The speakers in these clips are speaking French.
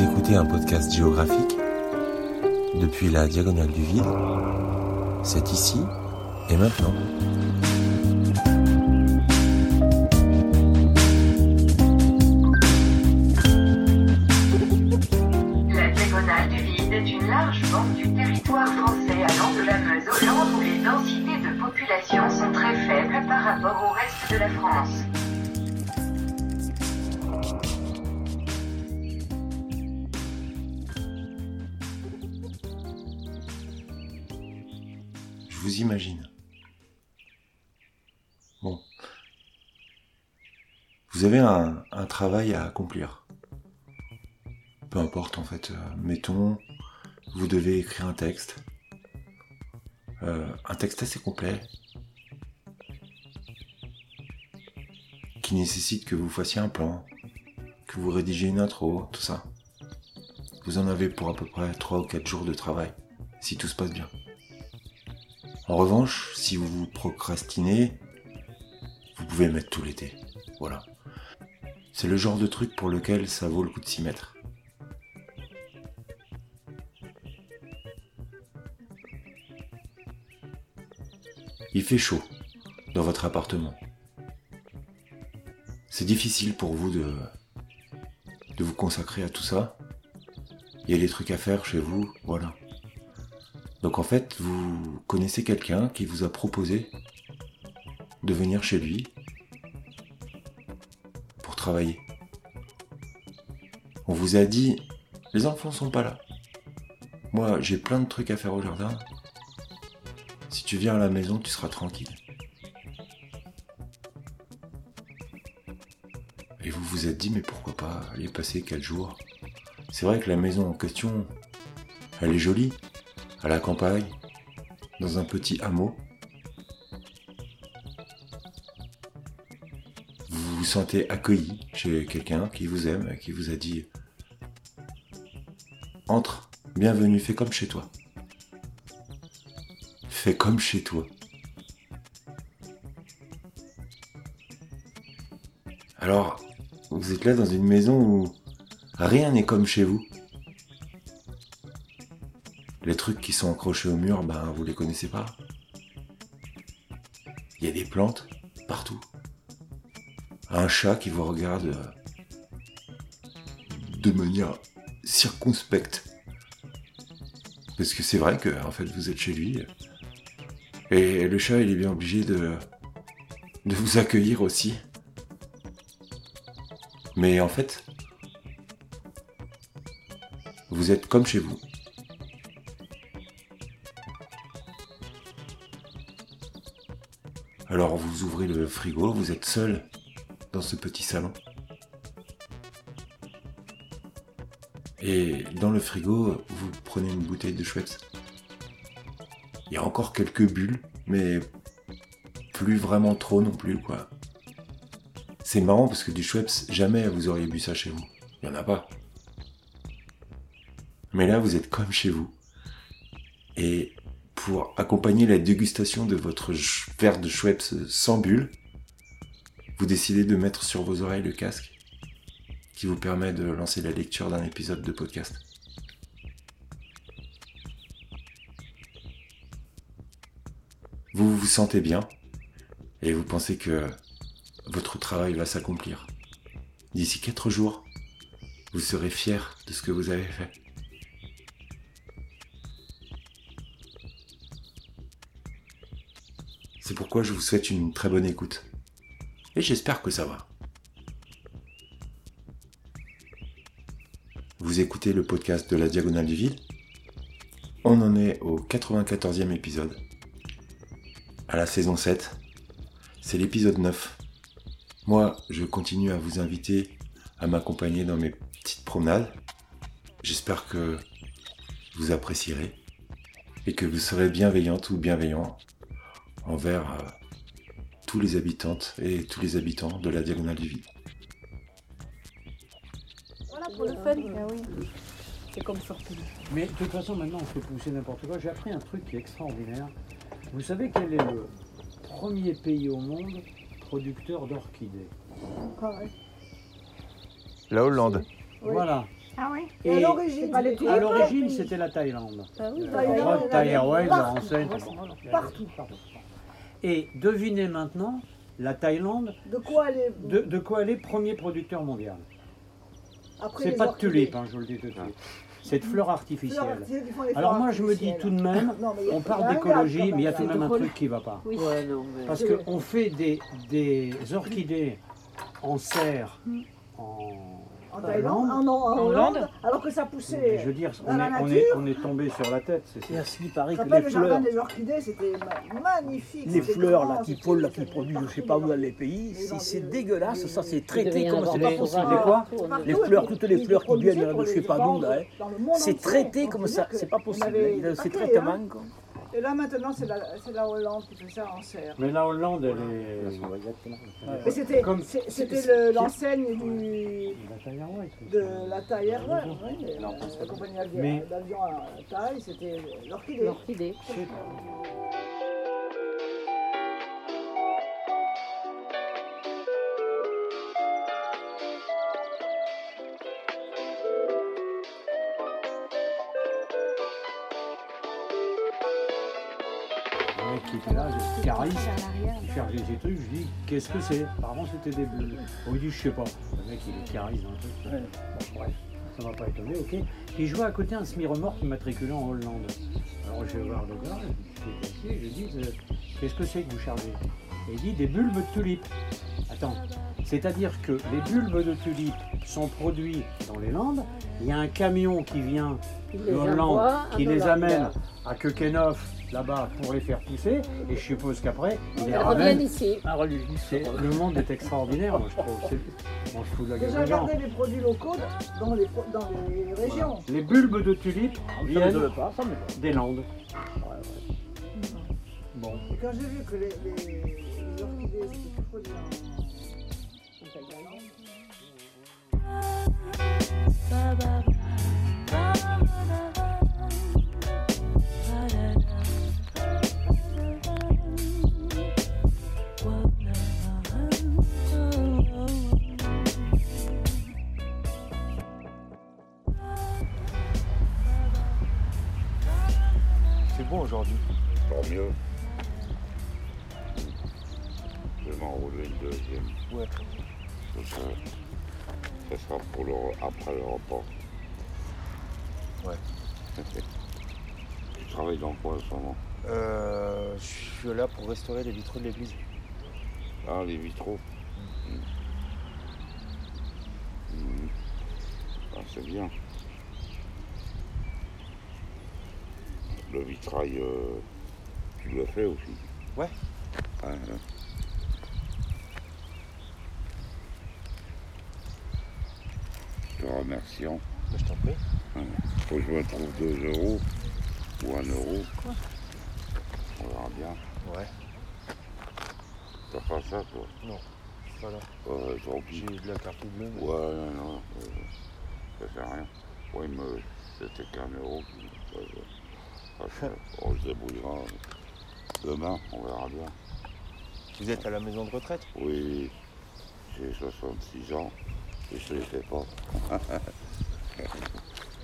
Vous écoutez un podcast géographique depuis la diagonale du vide. C'est ici et maintenant. Vous imagine. Bon. Vous avez un, travail à accomplir. Peu importe en fait. euh, mettons, vous devez écrire un texte. Euh, un texte assez complet. Qui nécessite que vous fassiez un plan. Que vous rédigez une intro, tout ça. Vous en avez pour à peu près 3 ou 4 jours de travail. Si tout se passe bien. En revanche, si vous vous procrastinez, vous pouvez mettre tout l'été. Voilà. C'est le genre de truc pour lequel ça vaut le coup de s'y mettre. Il fait chaud dans votre appartement. C'est difficile pour vous de, de vous consacrer à tout ça. Il y a des trucs à faire chez vous, voilà. Donc en fait, vous connaissez quelqu'un qui vous a proposé de venir chez lui pour travailler. On vous a dit, les enfants sont pas là. Moi, j'ai plein de trucs à faire au jardin. Si tu viens à la maison, tu seras tranquille. Et vous vous êtes dit, mais pourquoi pas aller passer quatre jours? C'est vrai que la maison en question, elle est jolie à la campagne, dans un petit hameau. Vous vous sentez accueilli chez quelqu'un qui vous aime, qui vous a dit Entre, bienvenue, fais comme chez toi. Fais comme chez toi. Alors, vous êtes là dans une maison où rien n'est comme chez vous. Trucs qui sont accrochés au mur, ben vous les connaissez pas. Il y a des plantes partout. Un chat qui vous regarde euh, de manière circonspecte. Parce que c'est vrai que en fait vous êtes chez lui. Et le chat il est bien obligé de, de vous accueillir aussi. Mais en fait, vous êtes comme chez vous. Alors vous ouvrez le frigo, vous êtes seul dans ce petit salon. Et dans le frigo, vous prenez une bouteille de Schweppes. Il y a encore quelques bulles, mais plus vraiment trop non plus, quoi. C'est marrant parce que du Schweppes, jamais vous auriez bu ça chez vous. Il n'y en a pas. Mais là, vous êtes comme chez vous. Et pour accompagner la dégustation de votre verre de Schweppes sans bulle, vous décidez de mettre sur vos oreilles le casque qui vous permet de lancer la lecture d'un épisode de podcast. Vous vous sentez bien et vous pensez que votre travail va s'accomplir. D'ici quatre jours, vous serez fier de ce que vous avez fait. C'est pourquoi je vous souhaite une très bonne écoute. Et j'espère que ça va. Vous écoutez le podcast de la Diagonale du Vide. On en est au 94e épisode. À la saison 7. C'est l'épisode 9. Moi, je continue à vous inviter à m'accompagner dans mes petites promenades. J'espère que vous apprécierez et que vous serez bienveillante ou bienveillant envers euh, tous les habitantes et tous les habitants de la Diagonale du Vide. Voilà pour le fun. Ah oui. C'est comme sortir. Mais de toute façon, maintenant, on fait pousser n'importe quoi. J'ai appris un truc qui est extraordinaire. Vous savez quel est le premier pays au monde producteur d'orchidées? Ouais. La Hollande. Oui. Voilà. Ah oui Et à Et l'origine, c'était à quel l'origine, pays c'était la Thaïlande. Ah oui, Thaïlande, partout. enseigne. Et devinez maintenant, la Thaïlande, De quoi elle est de, de quoi elle est premier producteur mondial C'est pas de tulipes, hein, je vous le dis tout de suite. C'est de fleurs artificielles. Alors moi je me dis tout de même, Non, on parle d'écologie, mais il y a tout de même. un truc qui va pas. Oui. Ouais, non, mais. Parce qu'on fait des, des orchidées en serre en En Thaïlande, Hollande. en, en, en En Hollande, alors que ça poussait. Je veux dire, on la est, on, nature. est, on est tombé sur la tête. c'est à ce qui paraît que les le jardin fleurs, des orchidées, c'était ma- magnifique. les fleurs grand, là qui là ça qui produisent, je partout, sais pas où dans les pays, c'est dégueulasse, ça c'est traité comme c'est pas possible. Quoi Les fleurs, toutes les fleurs qui viennent de je sais les pas d'où, là, hein. C'est traité comme ça, c'est pas possible. avait Il Et là maintenant, c'est la, c'est la Hollande qui fait ça en serre. Mais la Hollande, elle est. Mais c'était Comme- c'est- c'était c'est- le- l'enseigne du de la Thaï Airways, oui, Non, la compagnie d'avion Mais- d'avion à Thaï, c'était l'orchidée. L'orchidée. Cariste, il cherchait ses trucs, je dis qu'est-ce que c'est Apparemment c'était des bulles. On lui dit je sais pas. Le mec il est cariste dans le truc. Bon, bref, ça m'a pas étonné, ok. Puis je vois à côté un semi-remorque immatriculé en Hollande. Alors je vais voir le gars, je lui dis euh, qu'est-ce que c'est que vous chargez? Et il dit des bulbes de tulipes. Attends, c'est-à-dire que les bulbes de tulipes sont produits dans les Landes, il y a un camion qui vient de Hollande qui les amène à Keukenhof, là-bas, pour les faire pousser, et je suppose qu'après, il les Ils ramène. reviennent ici. Ah, Le monde est extraordinaire, moi je trouve. Moi je fous de la gueule Déjà garder les produits locaux dans les, dans les régions. Les bulbes de tulipes Ça viennent pas, des Landes. Bon, Et quand j'ai vu que les, les, les orchidées étaient produites en, en aujourd'hui. Tant mieux. Je vais m'enrouler une deuxième. Ouais. Ça, sera- ça sera pour le, après le repas. Ouais. tu travailles dans quoi en ce moment? Euh, je suis là pour restaurer les vitraux de l'église. Ah, les vitraux? Mhm. Mhm. Ah, c'est bien. Le vitrail, euh, tu le fais aussi Ouais. Hein. Je te remercions. Bah, je t'en prie. Faut que je me trouve 2 euros ou 1 euro. On verra bien. Ouais. T'as pas ça, toi? Voilà. Ouais, tant J'ai de la carte bleue. mais- Ouais, non, non. euh, ça fait rien. Ouais, mais c'était qu'un euro. Ouais, ouais. On se débrouillera. Demain, on verra bien. Vous êtes à la maison de retraite Oui, j'ai 66 ans et je ne les fais pas.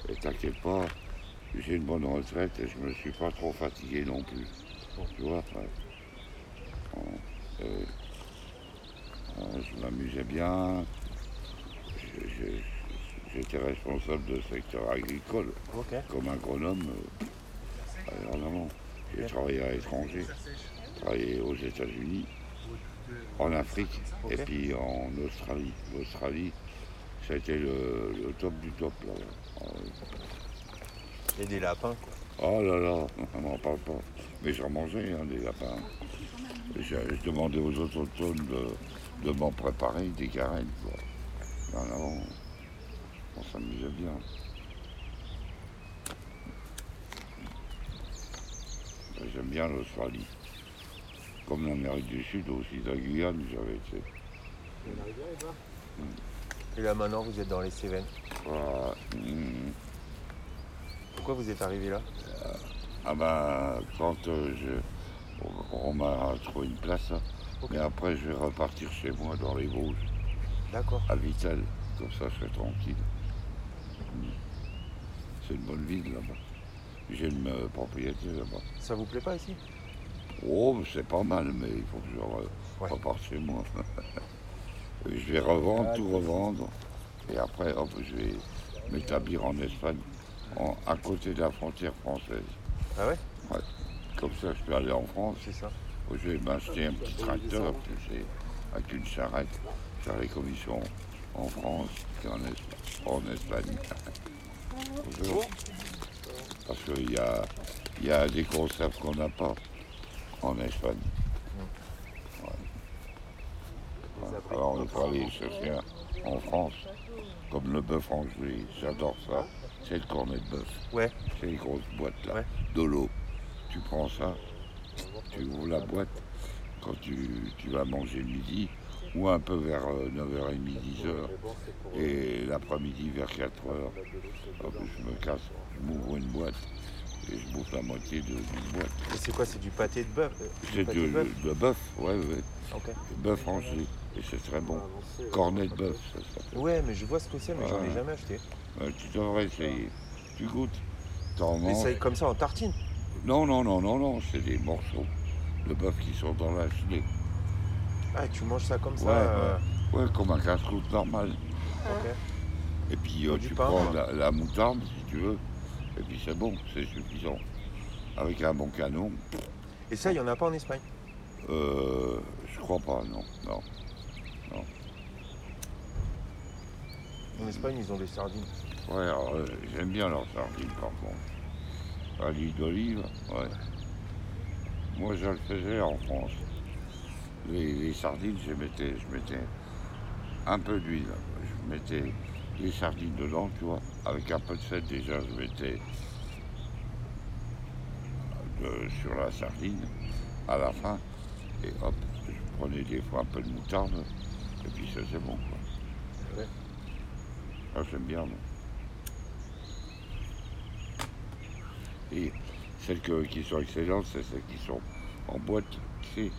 et t'inquiète pas, j'ai une bonne retraite et je me suis pas trop fatigué non plus. Tu vois ouais. Euh, euh, je m'amusais bien. J'étais responsable de secteur agricole comme agronome. euh, en avant. J'ai travaillé à l'étranger, travaillé aux États-Unis, en Afrique et puis en Australie. L'Australie, ça a été le, le top du top là. A des lapins. quoi. Oh là là, on n'en parle pas. Mais j'en mangeais hein, des lapins. Je, je demandais aux autochtones de, de m'en préparer des carènes. Quoi. En avant, on s'amusait bien. J'aime bien l'Australie. Comme l'Amérique du Sud aussi, la Guyane, j'avais été. Et là maintenant vous êtes dans les Cévennes. Ah, hum. Pourquoi vous êtes arrivé là? Ah ben, quand euh, je, on, on m'a trouvé une place, hein. Mais après je vais repartir chez moi dans les Vosges, D'accord. à Vitel, comme ça je serai tranquille. C'est une bonne ville là-bas. J'ai une euh, propriété là-bas. Ça vous plaît pas ici? Oh, c'est pas mal, mais il faut que je re- Ouais. reparte chez moi. Je vais revendre, tout revendre. Et après, hop, je vais m'établir en Espagne, en- à côté de la frontière française. Ah ouais? Comme ça, je peux aller en France. C'est ça. Je vais m'acheter un petit tracteur, tu sais, avec une charrette, faire les commissions en France et en, Es- en Espagne. Bonjour. Parce qu'il y a, y a des conserves qu'on n'a pas en Espagne. Ouais. Alors on peut aller chercher en France, comme le bœuf anglais, j'adore ça. C'est le cornet de bœuf. Ouais. C'est les grosses boîtes là, Ouais. de l'eau. Tu prends ça, tu ouvres la boîte quand tu, tu vas manger le midi, ou un peu vers euh, 9h30, 10h, et l'après-midi vers 4h, je me casse, je m'ouvre une boîte, et je bouffe la moitié de- d'une boîte. Et c'est quoi C'est du pâté de bœuf euh, du C'est pâté de, bœuf ouais, ouais, bœuf Angers, et c'est très bon. Cornet de bœuf, ça s'appelle. Ouais, mais je vois ce que c'est, mais j'en ai jamais acheté. Tu devrais essayer. Tu goûtes, t'en Mais manges. est comme ça en tartine? Non, non, non, non, non, c'est des morceaux de bœuf qui sont dans la gelée. Ah, tu manges ça comme ça Ouais, euh, Ouais, comme un casse-croûte normal. ok. Et puis euh, du tu pain, prends la, la moutarde si tu veux. Et puis c'est bon, c'est suffisant. Avec un bon canon, Et ça, il y en a pas en Espagne? Euh, je crois pas, non. Non. En Espagne, ils ont des sardines. Ouais, alors, euh, j'aime bien leurs sardines par contre. À l'huile d'olive, ouais. Moi je le faisais en France. Les, les sardines, je mettais, je mettais un peu d'huile. Je mettais les sardines dedans, tu vois. Avec un peu de sel déjà, je mettais de- sur la sardine à la fin. Et hop, je prenais des fois un peu de moutarde. Et puis ça c'est bon quoi. Ouais. Ah, j'aime bien moi. Et celles que- qui sont excellentes, c'est celles qui sont en boîte. Tu sais,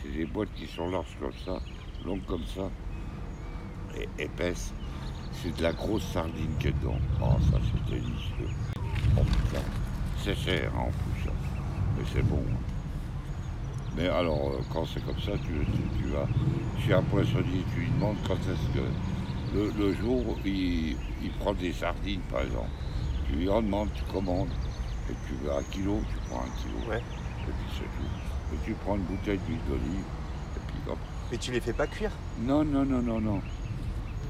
c'est des boîtes qui sont larges comme ça, longues comme ça, et épaisses. C'est de la grosse sardine qui est dedans. Oh, ça c'est délicieux. Oh putain, c'est cher hein, en plus, hein. mais c'est bon. hein. Mais alors, euh, quand c'est comme ça, tu, tu- tu vas chez un poissonnier, tu lui demandes quand est-ce que le, le jour il, il prend des sardines, par exemple. Tu lui en demandes, tu commandes, et tu veux un kilo, tu prends un kilo. Ouais. Et puis c'est tout. Et tu prends une bouteille d'huile d'olive, et puis hop. Mais tu les fais pas cuire? Non, non, non, non, non.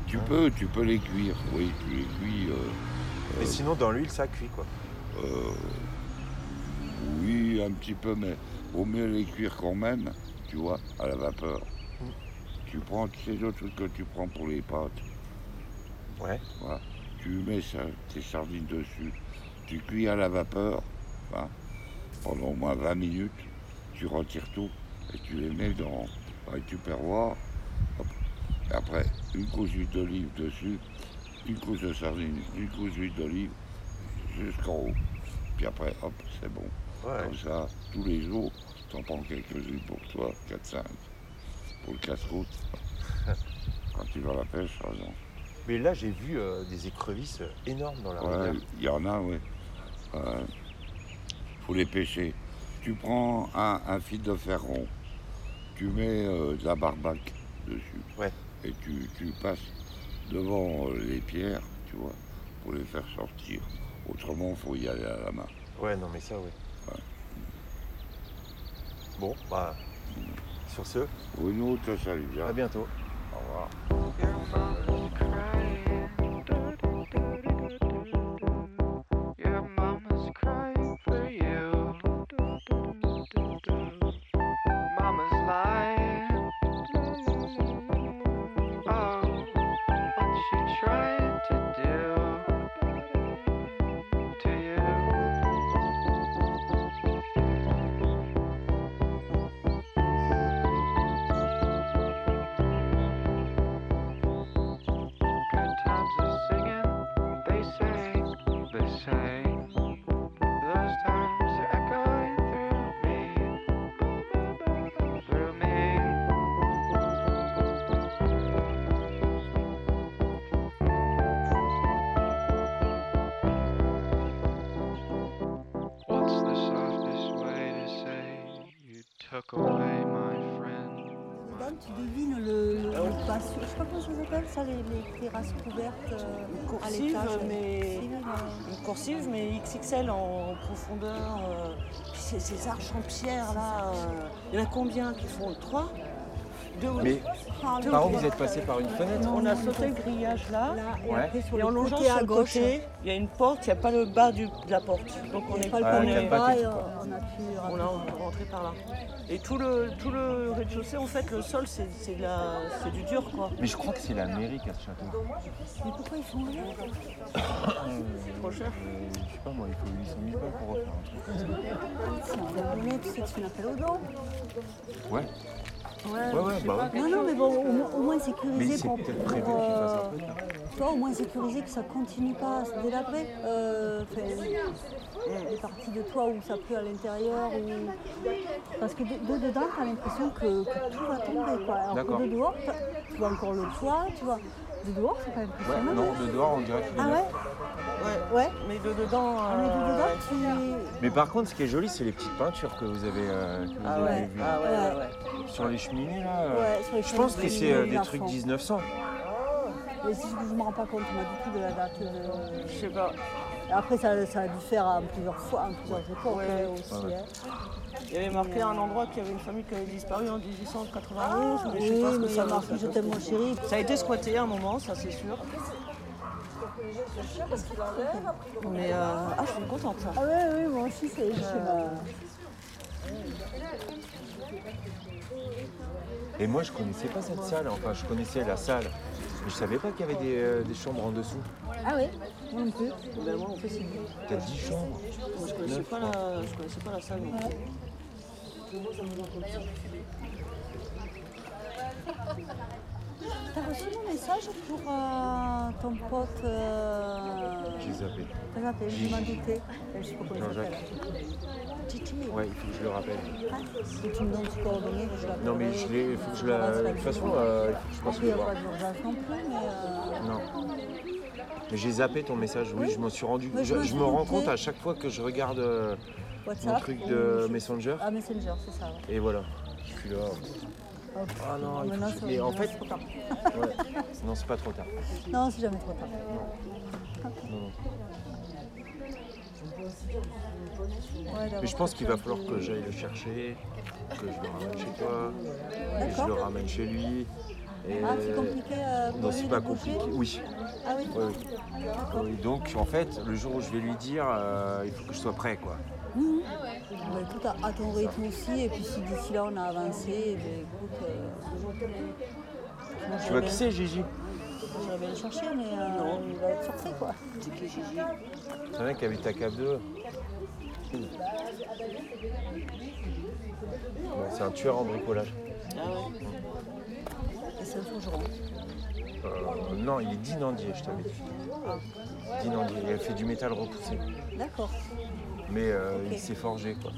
Tu Hein peux, tu peux les cuire, oui, tu les cuis. euh, Mais euh, sinon, dans l'huile, ça cuit quoi. euh, oui, un petit peu, mais vaut mieux les cuire quand même, tu vois, à la vapeur. Mm. Tu prends, tu sais, le truc que tu prends pour les pâtes, Ouais. voilà. Tu mets ça, tes sardines dessus, tu cuis à la vapeur, hein, pendant au moins 20 minutes, tu retires tout et tu les mets dans un tupperware. hop. Et après, une couche d'huile d'olive dessus, une couche de sardines, une couche d'huile d'olive, jusqu'en haut. Puis après, hop, c'est bon. Ouais. Comme ça, tous les jours, t'en prends quelques-unes pour toi, 4-5. Pour le casse-route. Quand tu vas à la pêche, par exemple. Mais là, j'ai vu euh, des écrevisses euh, énormes dans la Ouais, rivière. il y en a, oui. faut les pêcher. Tu prends un, un fil de fer rond, tu mets euh, de la barbaque dessus. Ouais. Et tu, tu passes devant euh, les pierres, tu vois, pour les faire sortir. Autrement, il faut y aller à la main. Ouais, non, mais ça. Ouais. Bon, bah. Sur ce, Bruno, te salue bien. à bientôt. Au revoir. Took away my friend. Dedans, tu devines le, le. Je sais pas comment ça s'appelle ça, les, les terrasses couvertes euh, à Coursive, l'étage. mais une coursive, mais XXL en profondeur. euh, puis ces, ces arches en pierre là, euh, il y en a combien qui font? Trois? Mais par où vous êtes passé par une fenêtre On a sauté le grillage là. Là, et Ouais. après, sur Et en longeant sur à le gauche, côté, il y a une porte, il n'y a pas le bas du- de la porte. Donc on on est n'est pas le premier bas et on, a pu on, a, rentrer par là. Et tout le, tout le rez-de-chaussée, en fait, le sol, c'est c'est de la- c'est du dur quoi. Mais je crois que c'est la mairie qui a ce château. Mais pourquoi ils font rien C'est trop cher. Euh, je sais pas moi, il faut 800 000 balles pour refaire un truc que tu n'appelles au don. Ouais, ouais, ouais, bah ouais. Non, non, mais bon, au, moins- au moins Mais c'est pour, peut-être pour, prévu qu'il fasse euh, un truc. hein. tu vois, au moins sécuriser que ça continue pas à se délabrer. Euh, les parties de toit où ça pleut à l'intérieur. Ou... Parce que de, de dedans, tu as l'impression que, que tout va tomber. Quoi. Alors que de dehors, tu vois encore le toit, tu vois. De dehors, c'est pas Ouais, impressionnant. non, de dehors on dirait qu'il est Ah neuf. ouais? Ouais. Ouais. Mais de dedans. Ah, mais de euh, dedans, ouais. tu. Mais par contre, ce qui est joli, c'est les petites peintures que vous avez, euh, que vous Ah avez ouais, vues. ah ouais, ouais, ouais. Sur les cheminées là. euh, Ouais, sur les je pense que c'est euh, des trucs 1900. Mais si je ne me rends pas compte, moi, du tout de la date. de- Je sais pas. Après, ça, ça a dû faire en plusieurs fois, en plusieurs époques Ouais. hein, aussi. Ouais, ouais. hein. Il y avait marqué à un endroit qu'il y avait une famille qui avait disparu en 1891, mais je sais Oui, pas ce que ça a veut marqué dire. Je t'aime mon chéri. Ça a été squatté à un moment, ça c'est sûr. Mais euh, ah, je suis contente. ça. Ah ouais, oui, moi aussi, c'est. je pas. Et moi, je connaissais pas cette salle. Enfin, je connaissais la salle. Mais je savais pas qu'il y avait des, euh, des chambres en dessous. Ah oui, moi non plus. Ben, moi, on fait signe. Peut-être 10 chambres. Moi, je connaissais pas la, je connaissais pas la salle. non plus. T'as reçu mon message pour euh, ton pote. Euh... J'ai zappé. T'as zappé, je m'en doutais. Je sais pas comment il Jean-Jacques. s'appelle. Titi. Ouais, il faut que je le rappelle. Ah, si tu me donnes ses coordonnées, je l'appellerai. Non, mais je l'ai. Il faut que je la. De toute façon, euh, il faut que je passe Après, il n'y le a voir. pas d'urgence non plus, mais. euh, Non. Mais j'ai zappé ton message, oui, Oui. je m'en suis rendu. Mais je Je, me je me rends compte à chaque fois que je regarde euh, WhatsApp. mon truc de Messenger. Ah, Messenger, c'est ça. ouais. Et voilà, je suis là. Ah non, il faut Maintenant, que je- ça- mais en fait- c'est trop tard. Ouais. Non, c'est pas trop tard. Non, c'est jamais trop tard. Non, non. Ouais, d'avoir Mais je pense qu'il va falloir que j'aille le chercher, que je le ramène chez toi, et je D'accord. le ramène chez lui. Et... Ah, c'est compliqué euh, pour Non, lui c'est de pas bouger compliqué. Oui. Ah oui, oui, oui. d'accord. Oui, Donc en fait, le jour où je vais lui dire, euh, il faut que je sois prêt, quoi. Mhm. Bah, écoute, à, à ton rythme aussi, et puis si d'ici là on a avancé, ben, écoute. euh, Tu vois qui c'est, Gigi J'irais bien le chercher, mais euh, Non. il va être sorti quoi. C'est qui Gigi C'est un mec qui habite à Cap 2. Bon, c'est un tueur en bricolage. Ah ouais. Et c'est un forgeron. Euh, non, il est dinandier, je t'avais dit. Dinandier. Il a fait du métal repoussé. D'accord, Mais euh, il s'est forgé, quoi.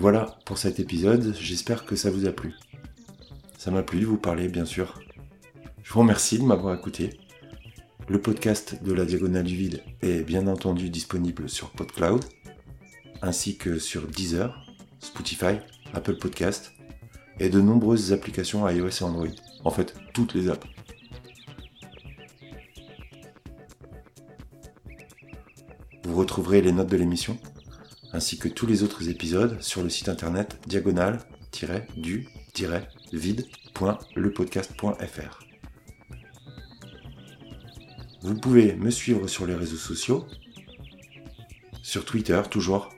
Voilà pour cet épisode, j'espère que ça vous a plu. Ça m'a plu de vous parler, bien sûr. Je vous remercie de m'avoir écouté. Le podcast de la Diagonale du Vide est bien entendu disponible sur PodCloud. ainsi que sur Deezer, Spotify, Apple Podcast et de nombreuses applications iOS et Android. En fait, toutes les apps. Vous retrouverez les notes de l'émission ainsi que tous les autres épisodes sur le site internet diagonal-du-vide.lepodcast.fr. Vous pouvez me suivre sur les réseaux sociaux, sur Twitter toujours.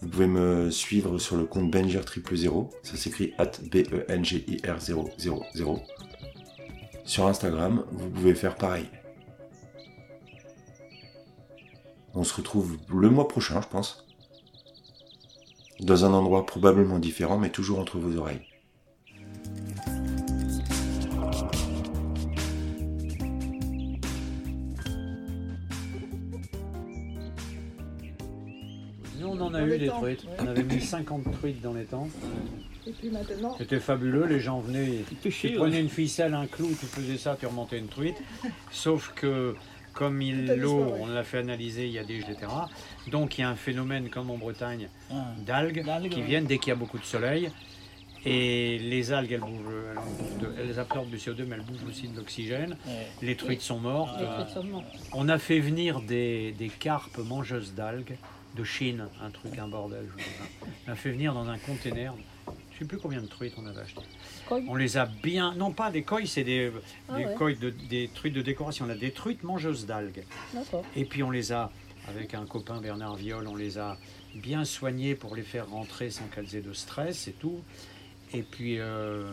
Vous pouvez me suivre sur le compte Benger 000, ça s'écrit at B-E-N-G-I-R 000. Sur Instagram, vous pouvez faire pareil. On se retrouve le mois prochain, je pense. Dans un endroit probablement différent, mais toujours entre vos oreilles. Nous, on en a Dans eu des temps, truites. ouais. On avait mis 50 truites dans les temps. Et puis maintenant, C'était fabuleux, les gens venaient, tu prenais une ficelle, un clou, tu faisais ça, tu remontais une truite. Sauf que comme l'eau, on l'a fait analyser, il y a des etc. Donc il y a un phénomène comme en Bretagne Ah. d'algues qui viennent dès qu'il y a beaucoup de soleil. Et les algues, elles, bougent, elles, bougent de- elles absorbent du CO2, mais elles bougent aussi de l'oxygène. Ouais. Les truites sont mortes. Sont mortes. On a fait venir des, des carpes mangeuses d'algues de Chine, un truc, un bordel. je vous. On a fait venir dans un container. Je ne sais plus combien de truites on avait acheté. Koi On les a bien. Non, pas des koi, c'est des, Ah des ouais. koi de, des truites de décoration. On a des truites mangeuses d'algues. Et puis on les a, avec un copain Bernard Viol, on les a bien soignées pour les faire rentrer sans qu'elles aient de stress et tout. Et puis euh,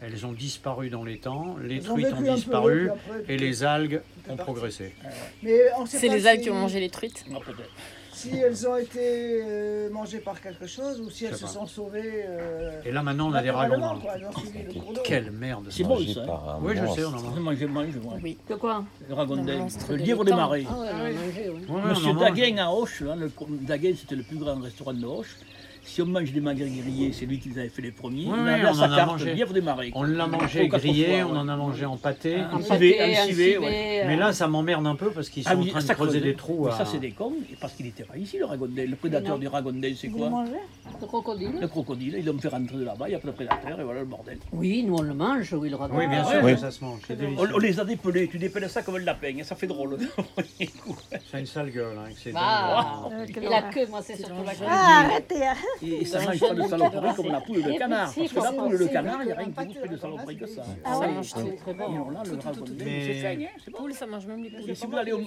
elles ont disparu dans les temps, les Elles truites ont peu, disparu après, et les algues ont parti. progressé. sait C'est les algues qui ont mangé les truites peut-être. Si elles ont été euh, mangées par quelque chose ou si elles se pas. sont sauvées. euh, Et là maintenant on a des d'eau. Quelle merde. C'est bon, ça. hein. Oui, je sais, on en mange. Moi, je mange, moi. Oui. De quoi Le ragondin, le livre des marais. Ah ouais, mangé, oui. Ouais, Monsieur. Daguin à Auch, hein, le, Daguin c'était le plus grand restaurant de Auch. Si on mange des magrets grillés, c'est lui qui les avait fait les premiers. Ouais, il on en a carte mangé. le lièvre des marais. On l'a mangé grillé, fois, on ouais. en a mangé en pâté. Un Un civet, un civet, civet, ouais. Mais là ça m'emmerde un peu parce qu'ils sont Ah en oui, train de ça creuser creuse. des trous. Mais à- ça c'est des cons, et parce qu'il n'était pas ici le ragondin. Le prédateur du ragondin c'est quoi Le crocodile. Le crocodile, ils l'ont fait rentrer de là-bas, il n'y a pas de prédateur, et voilà le bordel. Oui, nous on le mange, oui, le ragoût. Oui, bien sûr Ouais. que ça se mange. C'est On, les a dépelés, tu dépelles ça comme un lapin, et ça fait drôle. C'est une sale gueule. Hein, ses Bah, et la queue, moi c'est surtout la queue. Ah, arrêtez hein. Et, et ça mange le pas de saloperie comme la poule et le canard. Parce que la poule et le canard, il n'y a rien qui vous fait de saloperie que ça. Ah Ça mange c'est tout. très bon. Et alors là, le ragondin, Mais- c'est hein, c'est bon. Poule, ça mange même les poules. Et si vous allez au-